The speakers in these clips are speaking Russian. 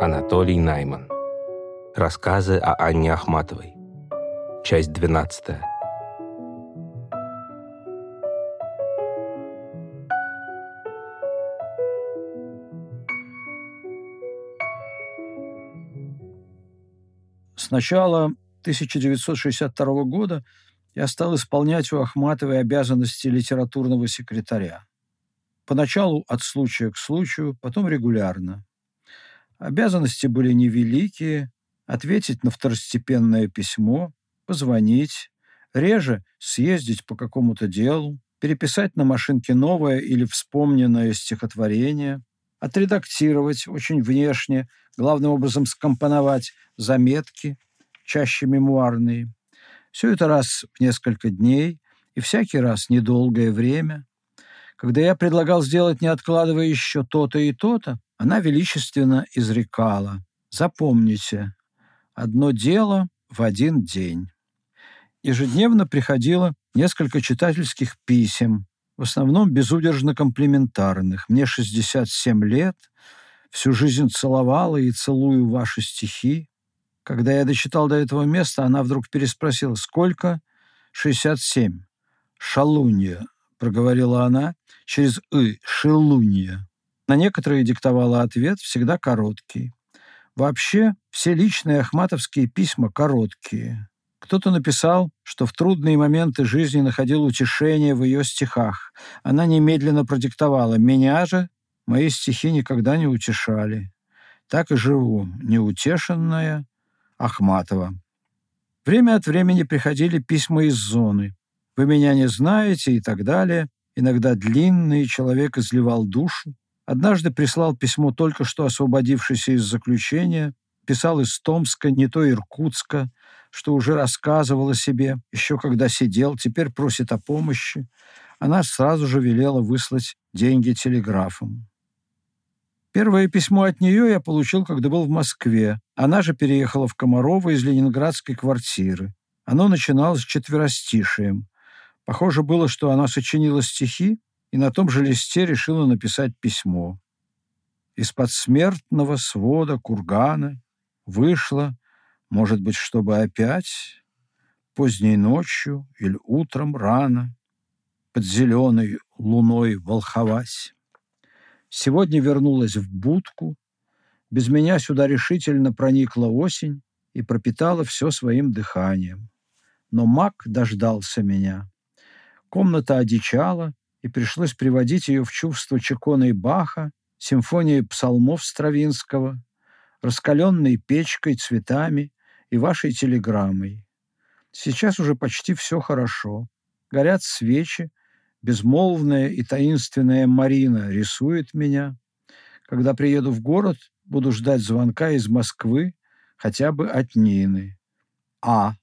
Анатолий Найман. Рассказы о Анне Ахматовой. Часть 12. С начала 1962 года я стал исполнять у Ахматовой обязанности литературного секретаря. Поначалу от случая к случаю, потом регулярно. Обязанности были невеликие, ответить на второстепенное письмо, позвонить, реже съездить по какому-то делу, переписать на машинке новое или вспомненное стихотворение, отредактировать очень внешне, главным образом скомпоновать заметки, чаще мемуарные, все это раз в несколько дней и всякий раз недолгое время. Когда я предлагал сделать, не откладывая еще то-то и то-то, она величественно изрекала. Запомните, одно дело в один день. Ежедневно приходило несколько читательских писем, в основном безудержно комплиментарных. Мне 67 лет, всю жизнь целовала и целую ваши стихи. Когда я дочитал до этого места, она вдруг переспросила, сколько? «Шестьдесят семь». «Шалунья», — проговорила она через «ы», «шелунья». На некоторые диктовала ответ, всегда короткий. Вообще, все личные ахматовские письма короткие. Кто-то написал, что в трудные моменты жизни находил утешение в ее стихах. Она немедленно продиктовала «Меня же мои стихи никогда не утешали. Так и живу, неутешенная, Ахматова. Время от времени приходили письма из зоны. «Вы меня не знаете» и так далее. Иногда длинный человек изливал душу. Однажды прислал письмо только что освободившийся из заключения, писал из Томска, не то Иркутска, что уже рассказывал о себе, еще когда сидел, теперь просит о помощи. Она сразу же велела выслать деньги телеграфом. Первое письмо от нее я получил, когда был в Москве. Она же переехала в Комарово из ленинградской квартиры. Оно начиналось четверостишием. Похоже было, что она сочинила стихи и на том же листе решила написать письмо. Из-под смертного свода кургана вышла, может быть, чтобы опять поздней ночью или утром рано под зеленой луной волховать. Сегодня вернулась в будку. Без меня сюда решительно проникла осень и пропитала все своим дыханием. Но маг дождался меня. Комната одичала, и пришлось приводить ее в чувство Чекона и Баха, симфонии псалмов Стравинского, раскаленной печкой, цветами и вашей телеграммой. Сейчас уже почти все хорошо. Горят свечи, безмолвная и таинственная Марина рисует меня. Когда приеду в город, буду ждать звонка из Москвы, хотя бы от Нины. А.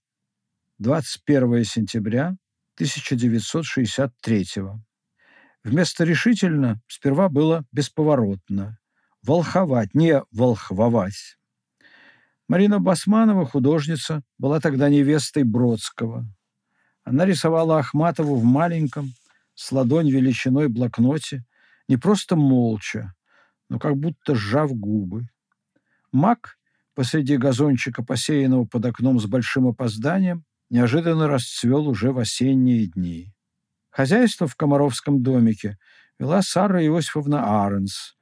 21 сентября 1963 Вместо решительно сперва было бесповоротно. Волховать, не волхвовать. Марина Басманова, художница, была тогда невестой Бродского. Она рисовала Ахматову в маленьком, с ладонь величиной блокноте, не просто молча, но как будто сжав губы. Мак посреди газончика, посеянного под окном с большим опозданием, неожиданно расцвел уже в осенние дни. Хозяйство в Комаровском домике вела Сара Иосифовна Аренс,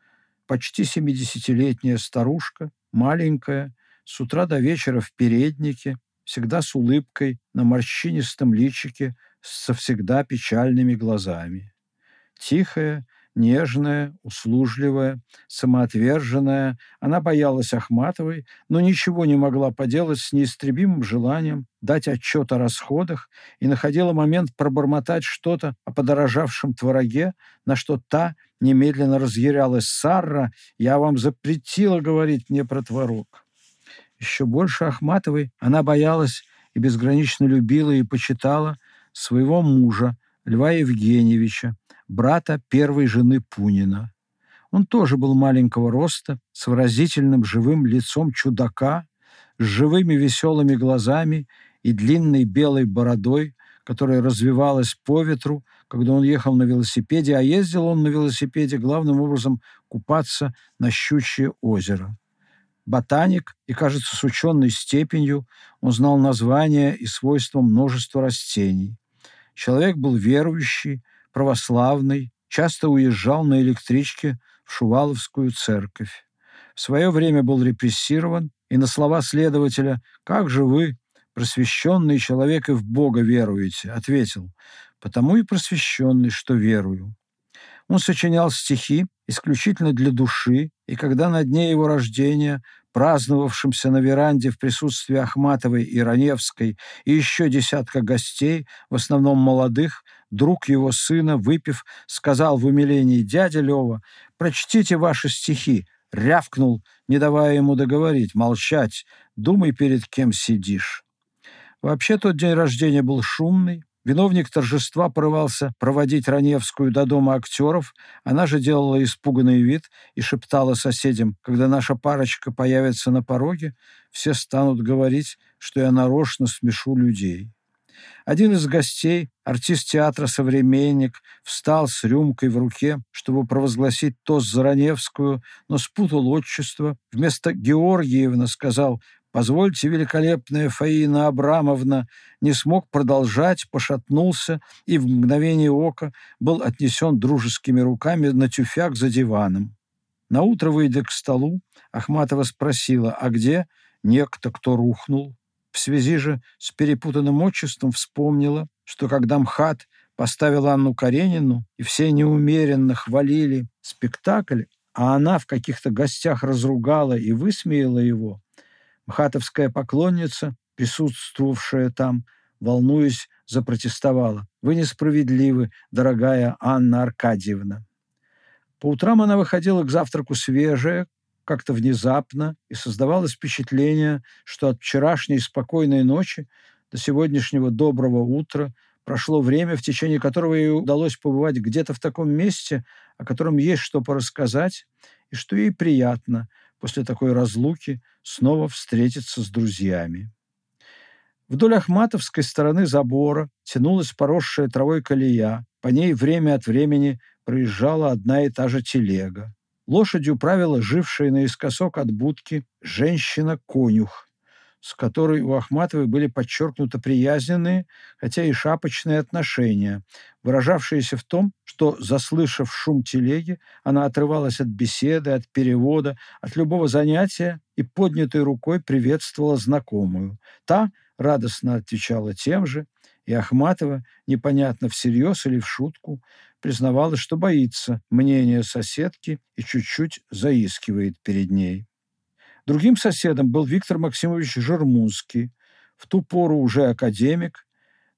почти семидесятилетняя старушка, маленькая, с утра до вечера в переднике, всегда с улыбкой на морщинистом личике, со всегда печальными глазами. Тихая, нежная, услужливая, самоотверженная, она боялась Ахматовой, но ничего не могла поделать с неистребимым желанием дать отчет о расходах и находила момент пробормотать что-то о подорожавшем твороге, на что та немедленно разъярялась. «Сарра, я вам запретила говорить мне про творог». Еще больше Ахматовой она боялась и безгранично любила и почитала своего мужа, Льва Евгеньевича, брата первой жены Пунина. Он тоже был маленького роста, с выразительным живым лицом чудака, с живыми веселыми глазами и длинной белой бородой, которая развивалась по ветру, когда он ехал на велосипеде, а ездил он на велосипеде главным образом купаться на Щучье озеро. ботаник и, кажется, с ученой степенью, он знал названия и свойства множества растений. Человек был верующий, православный, часто уезжал на электричке в Шуваловскую церковь. В свое время был репрессирован, и на слова следователя «Как же вы, просвещенный человек, и в Бога веруете?» ответил «Потому и просвещенный, что верую». Он сочинял стихи исключительно для души, и когда на дне его рождения, праздновавшемся на веранде в присутствии Ахматовой и Раневской и еще десятка гостей, в основном молодых, друг его сына, выпив, сказал в умилении «Дядя Лева, прочтите ваши стихи», рявкнул, не давая ему договорить, молчать, думай, перед кем сидишь. Вообще тот день рождения был шумный, Виновник торжества порывался проводить Раневскую до дома актеров, она же делала испуганный вид и шептала соседям, когда наша парочка появится на пороге, все станут говорить, что я нарочно смешу людей. Один из гостей, артист театра «Современник», встал с рюмкой в руке, чтобы провозгласить тост за Раневскую, но спутал отчество. Вместо Георгиевна сказал Позвольте, великолепная Фаина Абрамовна не смог продолжать, пошатнулся и в мгновение ока был отнесен дружескими руками на тюфяк за диваном. На утро выйдя к столу, Ахматова спросила, а где некто, кто рухнул? В связи же с перепутанным отчеством вспомнила, что когда МХАТ поставил Анну Каренину, и все неумеренно хвалили спектакль, а она в каких-то гостях разругала и высмеяла его, Мхатовская поклонница, присутствовавшая там, волнуясь, запротестовала. «Вы несправедливы, дорогая Анна Аркадьевна». По утрам она выходила к завтраку свежая, как-то внезапно, и создавалось впечатление, что от вчерашней спокойной ночи до сегодняшнего доброго утра прошло время, в течение которого ей удалось побывать где-то в таком месте, о котором есть что порассказать, и что ей приятно после такой разлуки снова встретиться с друзьями. Вдоль Ахматовской стороны забора тянулась поросшая травой колея. По ней время от времени проезжала одна и та же телега. Лошадью правила жившая наискосок от будки женщина-конюх с которой у Ахматовой были подчеркнуто приязненные, хотя и шапочные отношения, выражавшиеся в том, что, заслышав шум телеги, она отрывалась от беседы, от перевода, от любого занятия и поднятой рукой приветствовала знакомую. Та радостно отвечала тем же, и Ахматова, непонятно всерьез или в шутку, признавалась, что боится мнения соседки и чуть-чуть заискивает перед ней. Другим соседом был Виктор Максимович Жермунский, в ту пору уже академик,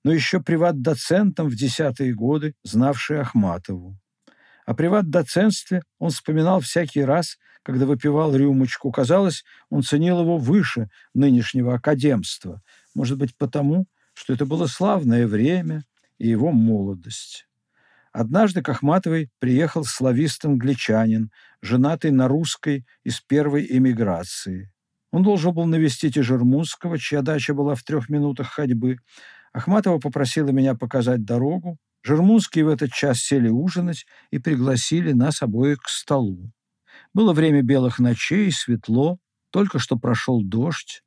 но еще приват-доцентом в десятые годы, знавший Ахматову. О приват-доцентстве он вспоминал всякий раз, когда выпивал рюмочку. Казалось, он ценил его выше нынешнего академства. Может быть, потому, что это было славное время и его молодость. Однажды к Ахматовой приехал славист-англичанин, женатый на русской из первой эмиграции. Он должен был навестить и Жермунского, чья дача была в трех минутах ходьбы. Ахматова попросила меня показать дорогу. Жермунские в этот час сели ужинать и пригласили нас обоих к столу. Было время белых ночей, светло, только что прошел дождь.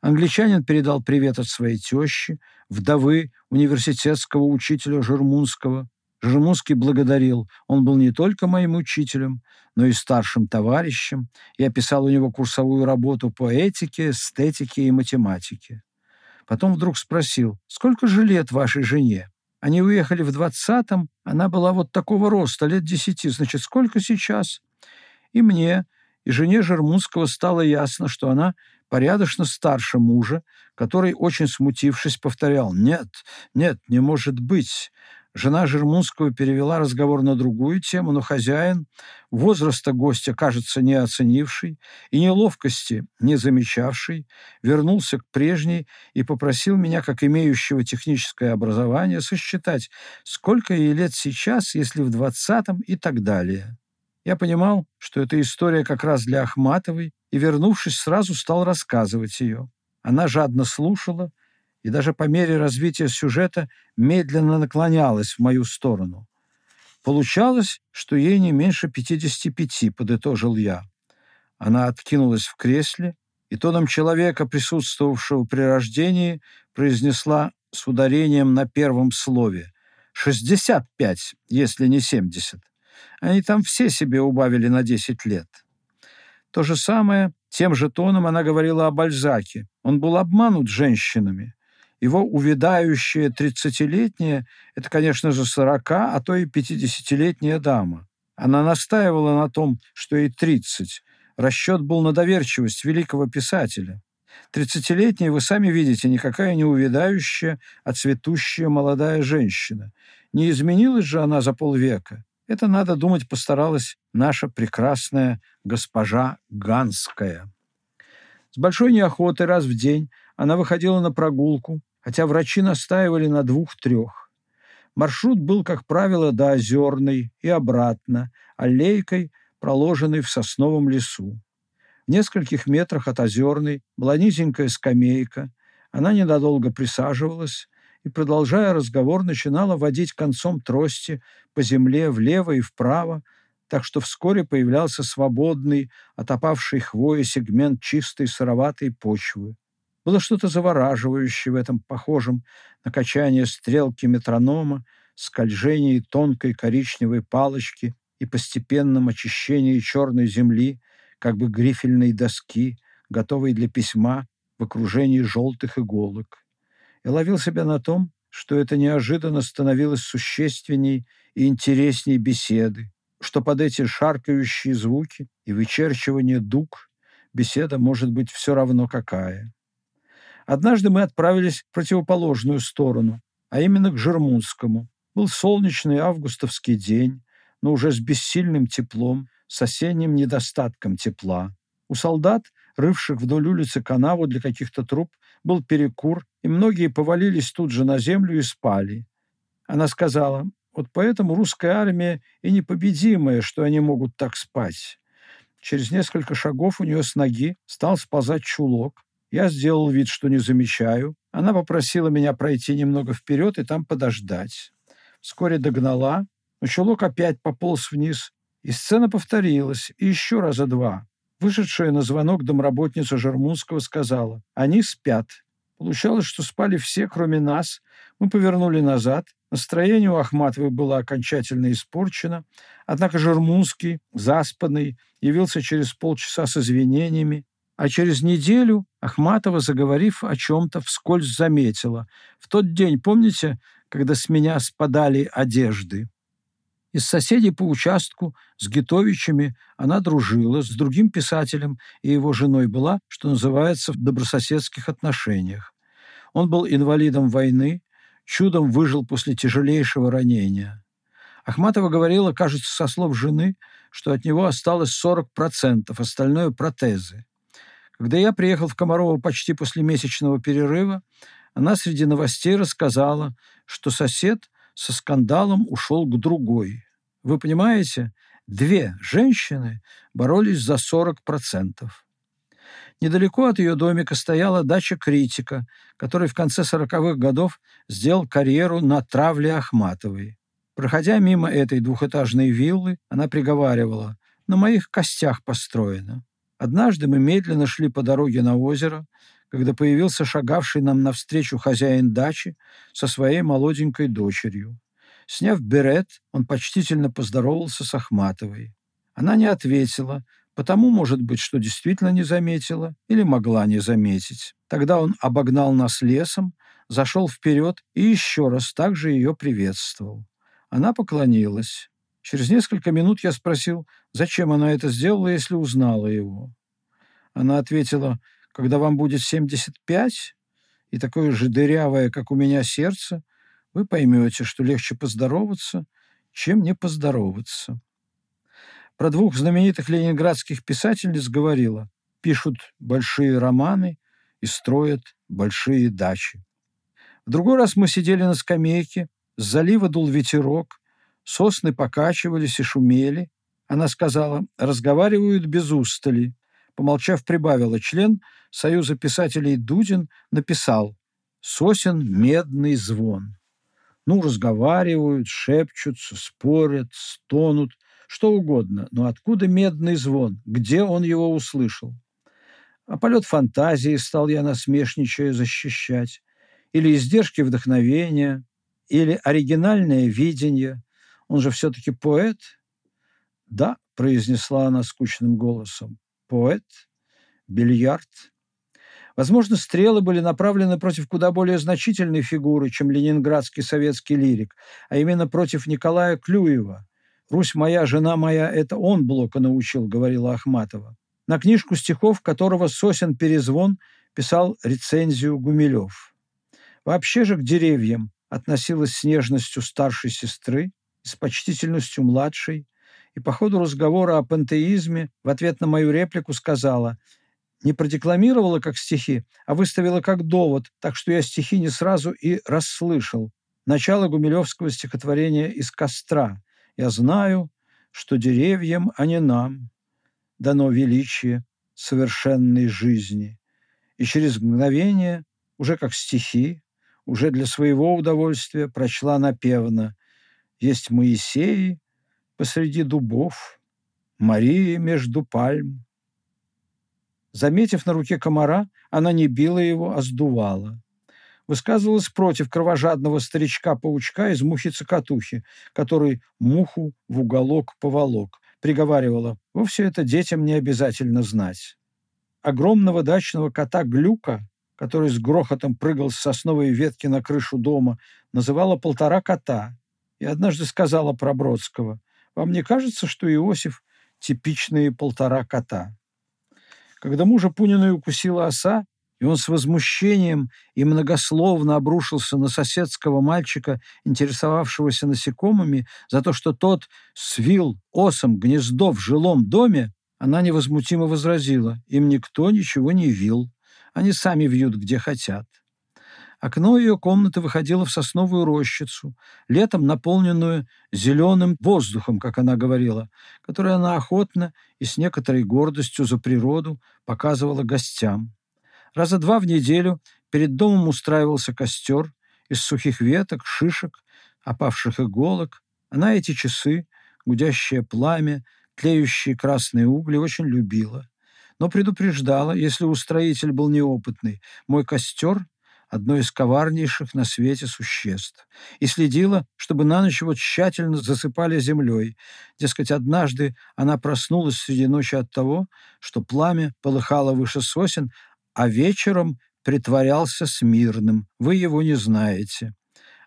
Англичанин передал привет от своей тещи, вдовы университетского учителя Жермунского, Жемуский благодарил. Он был не только моим учителем, но и старшим товарищем. Я писал у него курсовую работу по этике, эстетике и математике. Потом вдруг спросил, сколько же лет вашей жене? Они уехали в двадцатом, она была вот такого роста, лет десяти. Значит, сколько сейчас? И мне, и жене Жермунского стало ясно, что она порядочно старше мужа, который, очень смутившись, повторял «Нет, нет, не может быть. Жена Жермунского перевела разговор на другую тему, но хозяин, возраста гостя, кажется, не оценивший и неловкости не замечавший, вернулся к прежней и попросил меня, как имеющего техническое образование, сосчитать, сколько ей лет сейчас, если в двадцатом и так далее. Я понимал, что эта история как раз для Ахматовой, и, вернувшись, сразу стал рассказывать ее. Она жадно слушала, и даже по мере развития сюжета медленно наклонялась в мою сторону. Получалось, что ей не меньше 55, подытожил я. Она откинулась в кресле и тоном человека, присутствовавшего при рождении, произнесла с ударением на первом слове «шестьдесят пять, если не семьдесят». Они там все себе убавили на десять лет. То же самое, тем же тоном она говорила о Бальзаке. Он был обманут женщинами. Его увядающая тридцатилетняя – это, конечно же, сорока, а то и пятидесятилетняя дама. Она настаивала на том, что ей тридцать. Расчет был на доверчивость великого писателя. Тридцатилетняя, вы сами видите, никакая не увядающая, а цветущая молодая женщина. Не изменилась же она за полвека. Это, надо думать, постаралась наша прекрасная госпожа Ганская. С большой неохотой раз в день она выходила на прогулку, хотя врачи настаивали на двух-трех. Маршрут был, как правило, до Озерной и обратно, аллейкой, проложенной в сосновом лесу. В нескольких метрах от Озерной была низенькая скамейка. Она ненадолго присаживалась и, продолжая разговор, начинала водить концом трости по земле влево и вправо, так что вскоре появлялся свободный, отопавший хвоей сегмент чистой сыроватой почвы. Было что-то завораживающее в этом похожем на качание стрелки метронома, скольжении тонкой коричневой палочки и постепенном очищении черной земли, как бы грифельной доски, готовой для письма в окружении желтых иголок. Я ловил себя на том, что это неожиданно становилось существенней и интересней беседы, что под эти шаркающие звуки и вычерчивание дуг беседа может быть все равно какая. Однажды мы отправились в противоположную сторону, а именно к Жермунскому. Был солнечный августовский день, но уже с бессильным теплом, с осенним недостатком тепла. У солдат, рывших вдоль улицы канаву для каких-то труб, был перекур, и многие повалились тут же на землю и спали. Она сказала, вот поэтому русская армия и непобедимая, что они могут так спать. Через несколько шагов у нее с ноги стал сползать чулок, я сделал вид, что не замечаю. Она попросила меня пройти немного вперед и там подождать. Вскоре догнала, но чулок опять пополз вниз, и сцена повторилась, и еще раза два. Вышедшая на звонок домработница Жермунского сказала, «Они спят». Получалось, что спали все, кроме нас. Мы повернули назад. Настроение у Ахматовой было окончательно испорчено. Однако Жермунский, заспанный, явился через полчаса с извинениями а через неделю Ахматова, заговорив о чем-то, вскользь заметила. В тот день, помните, когда с меня спадали одежды? Из соседей по участку с Гитовичами она дружила, с другим писателем и его женой была, что называется, в добрососедских отношениях. Он был инвалидом войны, чудом выжил после тяжелейшего ранения. Ахматова говорила, кажется, со слов жены, что от него осталось 40%, остальное – протезы. Когда я приехал в Комарово почти после месячного перерыва, она среди новостей рассказала, что сосед со скандалом ушел к другой. Вы понимаете, две женщины боролись за 40%. Недалеко от ее домика стояла дача критика, который в конце 40-х годов сделал карьеру на травле Ахматовой. Проходя мимо этой двухэтажной виллы, она приговаривала «На моих костях построено». Однажды мы медленно шли по дороге на озеро, когда появился шагавший нам навстречу хозяин дачи со своей молоденькой дочерью. Сняв берет, он почтительно поздоровался с Ахматовой. Она не ответила, потому, может быть, что действительно не заметила или могла не заметить. Тогда он обогнал нас лесом, зашел вперед и еще раз также ее приветствовал. Она поклонилась. Через несколько минут я спросил, зачем она это сделала, если узнала его. Она ответила, когда вам будет 75 и такое же дырявое, как у меня сердце, вы поймете, что легче поздороваться, чем не поздороваться. Про двух знаменитых ленинградских писательниц говорила, пишут большие романы и строят большие дачи. В другой раз мы сидели на скамейке, с залива дул ветерок, Сосны покачивались и шумели. Она сказала, разговаривают без устали. Помолчав, прибавила, член Союза писателей Дудин написал «Сосен медный звон». Ну, разговаривают, шепчутся, спорят, стонут, что угодно, но откуда медный звон, где он его услышал? А полет фантазии стал я насмешничая защищать, или издержки вдохновения, или оригинальное видение. Он же все-таки поэт. Да, произнесла она скучным голосом. Поэт, бильярд. Возможно, стрелы были направлены против куда более значительной фигуры, чем ленинградский советский лирик, а именно против Николая Клюева. «Русь моя, жена моя» – это он Блока научил, говорила Ахматова. На книжку стихов, которого «Сосен перезвон» писал рецензию Гумилев. Вообще же к деревьям относилась с нежностью старшей сестры с почтительностью младшей, и по ходу разговора о пантеизме в ответ на мою реплику сказала не продекламировала как стихи, а выставила как довод, так что я стихи не сразу и расслышал. Начало гумилевского стихотворения «Из костра». «Я знаю, что деревьям, а не нам, дано величие совершенной жизни». И через мгновение, уже как стихи, уже для своего удовольствия прочла напевно «Есть Моисеи посреди дубов, Мария между пальм, Заметив на руке комара, она не била его, а сдувала. Высказывалась против кровожадного старичка-паучка из мухи-цокотухи, который муху в уголок поволок. Приговаривала, вовсе это детям не обязательно знать. Огромного дачного кота Глюка, который с грохотом прыгал с сосновой ветки на крышу дома, называла полтора кота. И однажды сказала про Бродского, «Вам не кажется, что Иосиф – типичные полтора кота?» Когда мужа Пунина укусила оса, и он с возмущением и многословно обрушился на соседского мальчика, интересовавшегося насекомыми, за то, что тот свил осом гнездо в жилом доме, она невозмутимо возразила, им никто ничего не вил, они сами вьют, где хотят. Окно ее комнаты выходило в сосновую рощицу, летом наполненную зеленым воздухом, как она говорила, который она охотно и с некоторой гордостью за природу показывала гостям. Раза два в неделю перед домом устраивался костер из сухих веток, шишек, опавших иголок. Она эти часы, гудящее пламя, тлеющие красные угли очень любила но предупреждала, если устроитель был неопытный, мой костер одно из коварнейших на свете существ, и следила, чтобы на ночь его тщательно засыпали землей. Дескать, однажды она проснулась среди ночи от того, что пламя полыхало выше сосен, а вечером притворялся смирным. Вы его не знаете.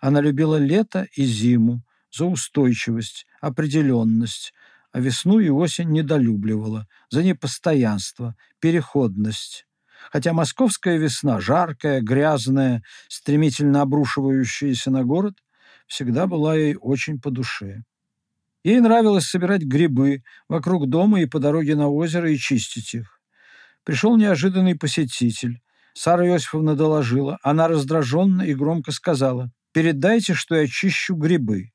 Она любила лето и зиму за устойчивость, определенность, а весну и осень недолюбливала за непостоянство, переходность хотя московская весна, жаркая, грязная, стремительно обрушивающаяся на город, всегда была ей очень по душе. Ей нравилось собирать грибы вокруг дома и по дороге на озеро и чистить их. Пришел неожиданный посетитель. Сара Иосифовна доложила. Она раздраженно и громко сказала, «Передайте, что я чищу грибы».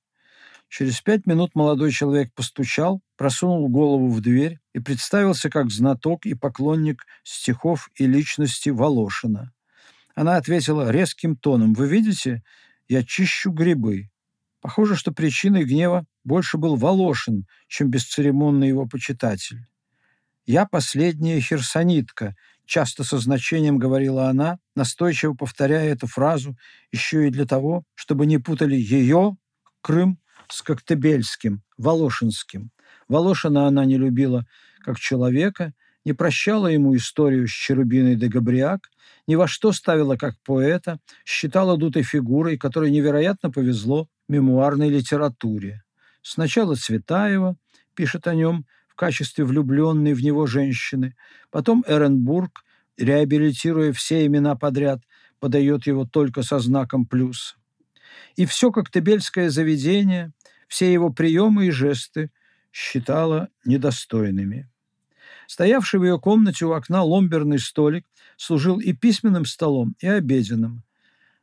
Через пять минут молодой человек постучал, просунул голову в дверь и представился как знаток и поклонник стихов и личности Волошина. Она ответила резким тоном, «Вы видите, я чищу грибы». Похоже, что причиной гнева больше был Волошин, чем бесцеремонный его почитатель. «Я последняя херсонитка», часто со значением говорила она, настойчиво повторяя эту фразу еще и для того, чтобы не путали ее, Крым, с Коктебельским, Волошинским. Волошина она не любила как человека, не прощала ему историю с Черубиной де Габриак, ни во что ставила как поэта, считала дутой фигурой, которой невероятно повезло мемуарной литературе. Сначала Цветаева пишет о нем в качестве влюбленной в него женщины, потом Эренбург, реабилитируя все имена подряд, подает его только со знаком «плюс». И все коктебельское заведение, все его приемы и жесты считала недостойными. Стоявший в ее комнате у окна ломберный столик служил и письменным столом, и обеденным.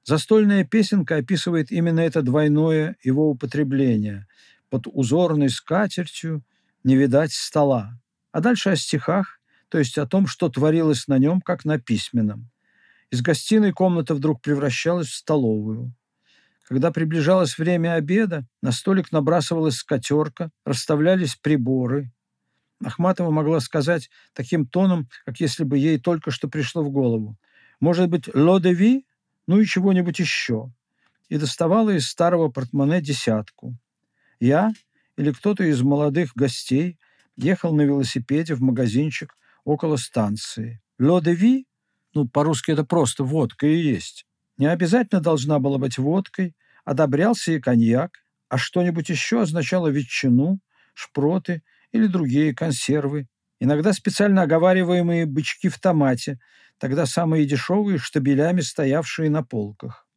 Застольная песенка описывает именно это двойное его употребление. Под узорной скатертью не видать стола. А дальше о стихах, то есть о том, что творилось на нем, как на письменном. Из гостиной комната вдруг превращалась в столовую. Когда приближалось время обеда, на столик набрасывалась скатерка, расставлялись приборы. Ахматова могла сказать таким тоном, как если бы ей только что пришло в голову. «Может быть, ло де ви? Ну и чего-нибудь еще». И доставала из старого портмоне десятку. Я или кто-то из молодых гостей ехал на велосипеде в магазинчик около станции. «Ло де ви?» Ну, по-русски это просто водка и есть. Не обязательно должна была быть водкой, одобрялся и коньяк, а что-нибудь еще означало ветчину, шпроты или другие консервы, иногда специально оговариваемые бычки в томате, тогда самые дешевые, штабелями стоявшие на полках.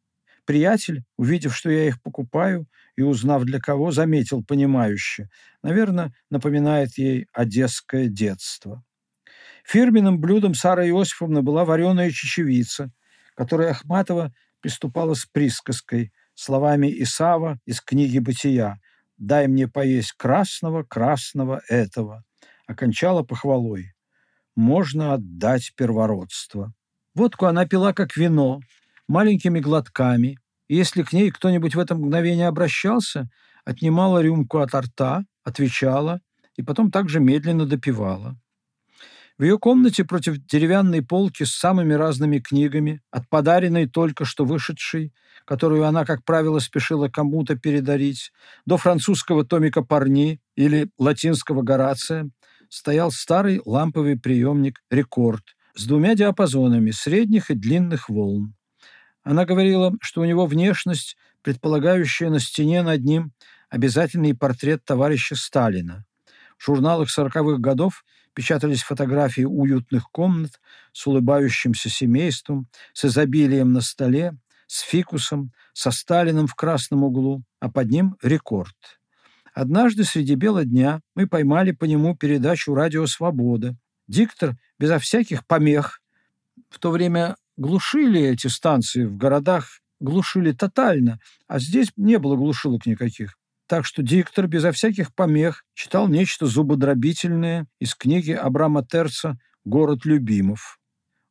Приятель, увидев, что я их покупаю, и узнав для кого, заметил понимающе. Наверное, напоминает ей одесское детство. Фирменным блюдом Сара Иосифовна была вареная чечевица, которой Ахматова приступала с присказкой, словами Исава из книги «Бытия» «Дай мне поесть красного, красного этого», окончала похвалой. «Можно отдать первородство». Водку она пила как вино, маленькими глотками, и если к ней кто-нибудь в это мгновение обращался, отнимала рюмку от рта, отвечала и потом также медленно допивала. В ее комнате против деревянной полки с самыми разными книгами, от подаренной только что вышедшей, которую она, как правило, спешила кому-то передарить, до французского томика Парни или латинского Горация, стоял старый ламповый приемник «Рекорд» с двумя диапазонами средних и длинных волн. Она говорила, что у него внешность, предполагающая на стене над ним обязательный портрет товарища Сталина. В журналах сороковых годов – печатались фотографии уютных комнат с улыбающимся семейством, с изобилием на столе, с фикусом, со Сталиным в красном углу, а под ним рекорд. Однажды среди бела дня мы поймали по нему передачу «Радио Свобода». Диктор безо всяких помех. В то время глушили эти станции в городах, глушили тотально, а здесь не было глушилок никаких. Так что диктор безо всяких помех читал нечто зубодробительное из книги Абрама Терца «Город любимов».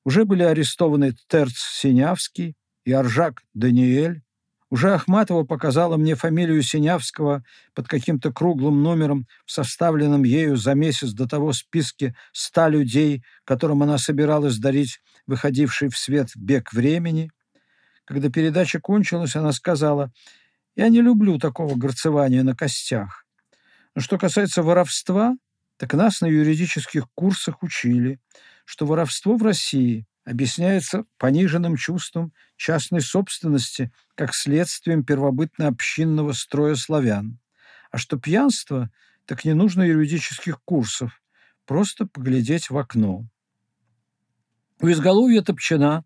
Уже были арестованы Терц Синявский и Аржак Даниэль. Уже Ахматова показала мне фамилию Синявского под каким-то круглым номером в составленном ею за месяц до того списке ста людей, которым она собиралась дарить выходивший в свет бег времени. Когда передача кончилась, она сказала – я не люблю такого горцевания на костях. Но что касается воровства, так нас на юридических курсах учили, что воровство в России объясняется пониженным чувством частной собственности как следствием первобытно-общинного строя славян, а что пьянство так не нужно юридических курсов, просто поглядеть в окно. У изголовья топчана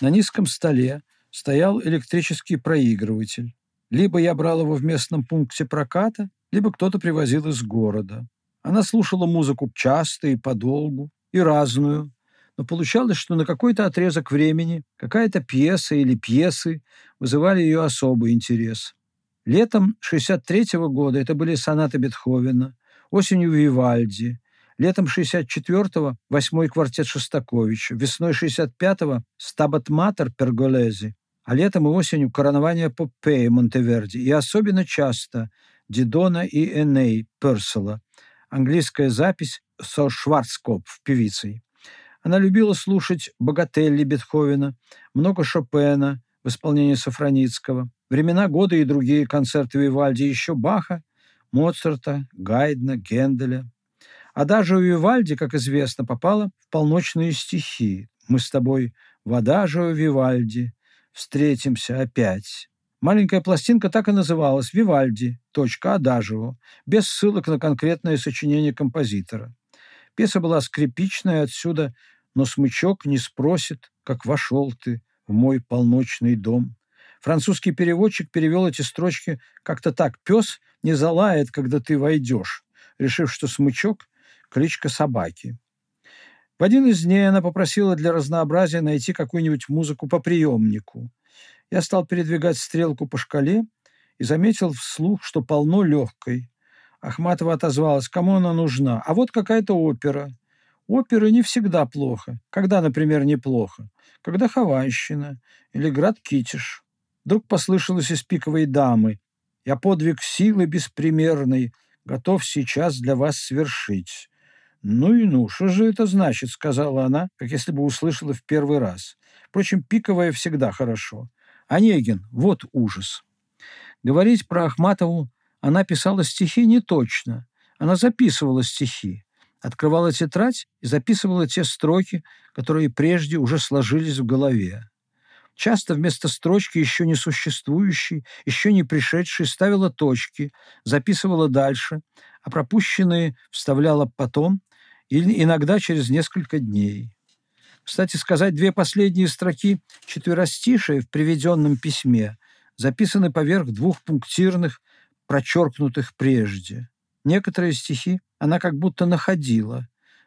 на низком столе стоял электрический проигрыватель. Либо я брал его в местном пункте проката, либо кто-то привозил из города. Она слушала музыку часто и подолгу, и разную, но получалось, что на какой-то отрезок времени какая-то пьеса или пьесы вызывали ее особый интерес. Летом 63 -го года это были сонаты Бетховена, осенью Вивальди, летом 64-го – восьмой квартет Шостаковича, весной 65-го – Стабат Матер Перголези, а летом и осенью коронование Попеи Монтеверди и особенно часто Дидона и Эней Персела, английская запись со Шварцкопф, певицей. Она любила слушать Богателли Бетховена, много Шопена в исполнении Сафроницкого, времена года и другие концерты Вивальди, еще Баха, Моцарта, Гайдна, Генделя. А даже у Вивальди, как известно, попала в полночные стихи. Мы с тобой в Адажио Вивальди, встретимся опять. Маленькая пластинка так и называлась «Вивальди. Точка Адажио», без ссылок на конкретное сочинение композитора. Пьеса была скрипичная отсюда, но смычок не спросит, как вошел ты в мой полночный дом. Французский переводчик перевел эти строчки как-то так. «Пес не залает, когда ты войдешь», решив, что смычок – кличка собаки. В один из дней она попросила для разнообразия найти какую-нибудь музыку по приемнику. Я стал передвигать стрелку по шкале и заметил вслух, что полно легкой. Ахматова отозвалась, кому она нужна. А вот какая-то опера. Оперы не всегда плохо. Когда, например, неплохо? Когда Хованщина или Град Китиш. Вдруг послышалось из пиковой дамы. «Я подвиг силы беспримерной, готов сейчас для вас свершить». «Ну и ну, что же это значит?» — сказала она, как если бы услышала в первый раз. Впрочем, пиковая всегда хорошо. Онегин, вот ужас. Говорить про Ахматову она писала стихи не точно. Она записывала стихи, открывала тетрадь и записывала те строки, которые прежде уже сложились в голове. Часто вместо строчки еще не существующей, еще не пришедшей, ставила точки, записывала дальше, а пропущенные вставляла потом или иногда через несколько дней. Кстати сказать, две последние строки четверостишия в приведенном письме записаны поверх двух пунктирных, прочеркнутых прежде. Некоторые стихи она как будто находила.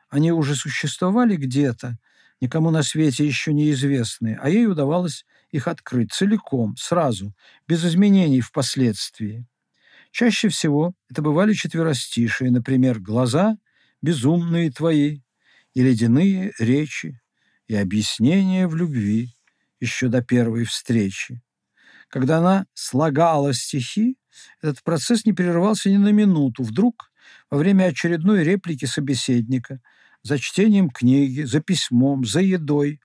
Они уже существовали где-то, никому на свете еще неизвестные, а ей удавалось их открыть целиком, сразу, без изменений впоследствии. Чаще всего это бывали четверостишие, например, «Глаза безумные твои» и «Ледяные речи», и объяснения в любви еще до первой встречи. Когда она слагала стихи, этот процесс не прерывался ни на минуту. Вдруг, во время очередной реплики собеседника, за чтением книги, за письмом, за едой,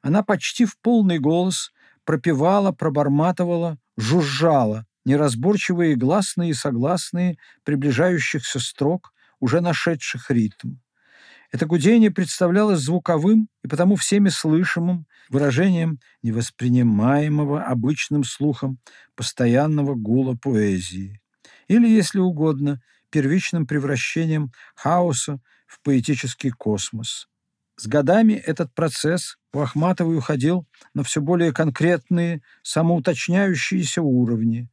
она почти в полный голос пропевала, проборматывала, жужжала неразборчивые гласные и согласные приближающихся строк, уже нашедших ритм. Это гудение представлялось звуковым и потому всеми слышимым выражением невоспринимаемого обычным слухом постоянного гула поэзии. Или, если угодно, первичным превращением хаоса в поэтический космос. С годами этот процесс у Ахматовой уходил на все более конкретные, самоуточняющиеся уровни.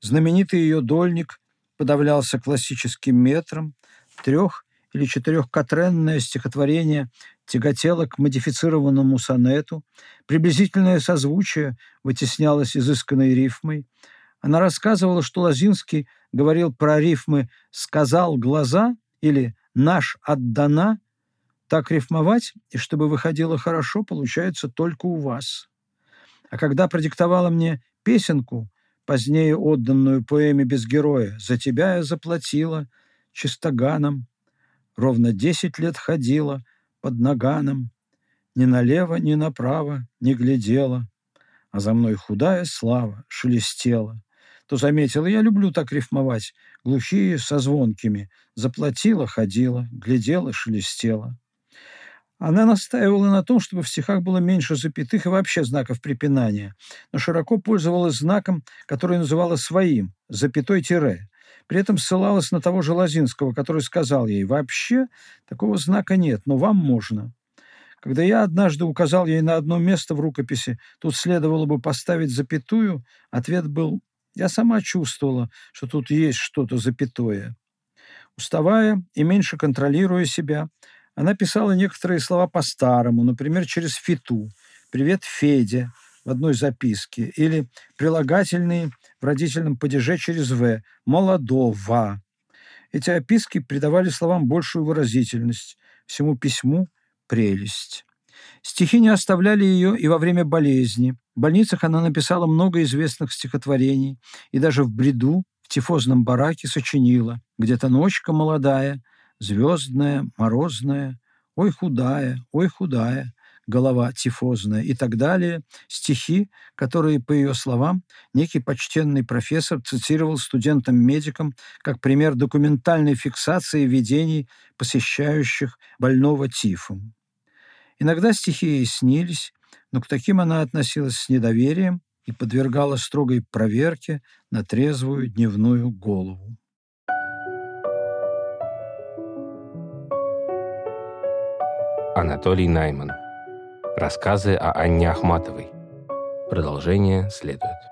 Знаменитый ее дольник подавлялся классическим метром, трех- или четырехкатренное стихотворение тяготело к модифицированному сонету, приблизительное созвучие вытеснялось изысканной рифмой. Она рассказывала, что Лозинский говорил про рифмы «сказал глаза» или «наш отдана», так рифмовать, и чтобы выходило хорошо, получается только у вас. А когда продиктовала мне песенку, позднее отданную поэме без героя, «За тебя я заплатила чистоганом», ровно десять лет ходила под наганом, ни налево, ни направо не глядела, а за мной худая слава шелестела. То заметила, я люблю так рифмовать, глухие со звонкими. Заплатила, ходила, глядела, шелестела. Она настаивала на том, чтобы в стихах было меньше запятых и вообще знаков препинания, но широко пользовалась знаком, который называла своим – запятой тире. При этом ссылалась на того же Лозинского, который сказал ей, «Вообще такого знака нет, но вам можно». Когда я однажды указал ей на одно место в рукописи, тут следовало бы поставить запятую, ответ был «Я сама чувствовала, что тут есть что-то запятое». Уставая и меньше контролируя себя, она писала некоторые слова по-старому, например, через «фиту» «Привет, Федя», в одной записке, или прилагательные в родительном падеже через «в» «молодого». Эти описки придавали словам большую выразительность, всему письму – прелесть. Стихи не оставляли ее и во время болезни. В больницах она написала много известных стихотворений, и даже в бреду в тифозном бараке сочинила «Где-то ночка молодая, звездная, морозная, ой худая, ой худая, голова тифозная и так далее, стихи, которые, по ее словам, некий почтенный профессор цитировал студентам-медикам как пример документальной фиксации видений, посещающих больного тифом. Иногда стихи ей снились, но к таким она относилась с недоверием и подвергала строгой проверке на трезвую дневную голову. Анатолий Найман Рассказы о Анне Ахматовой. Продолжение следует.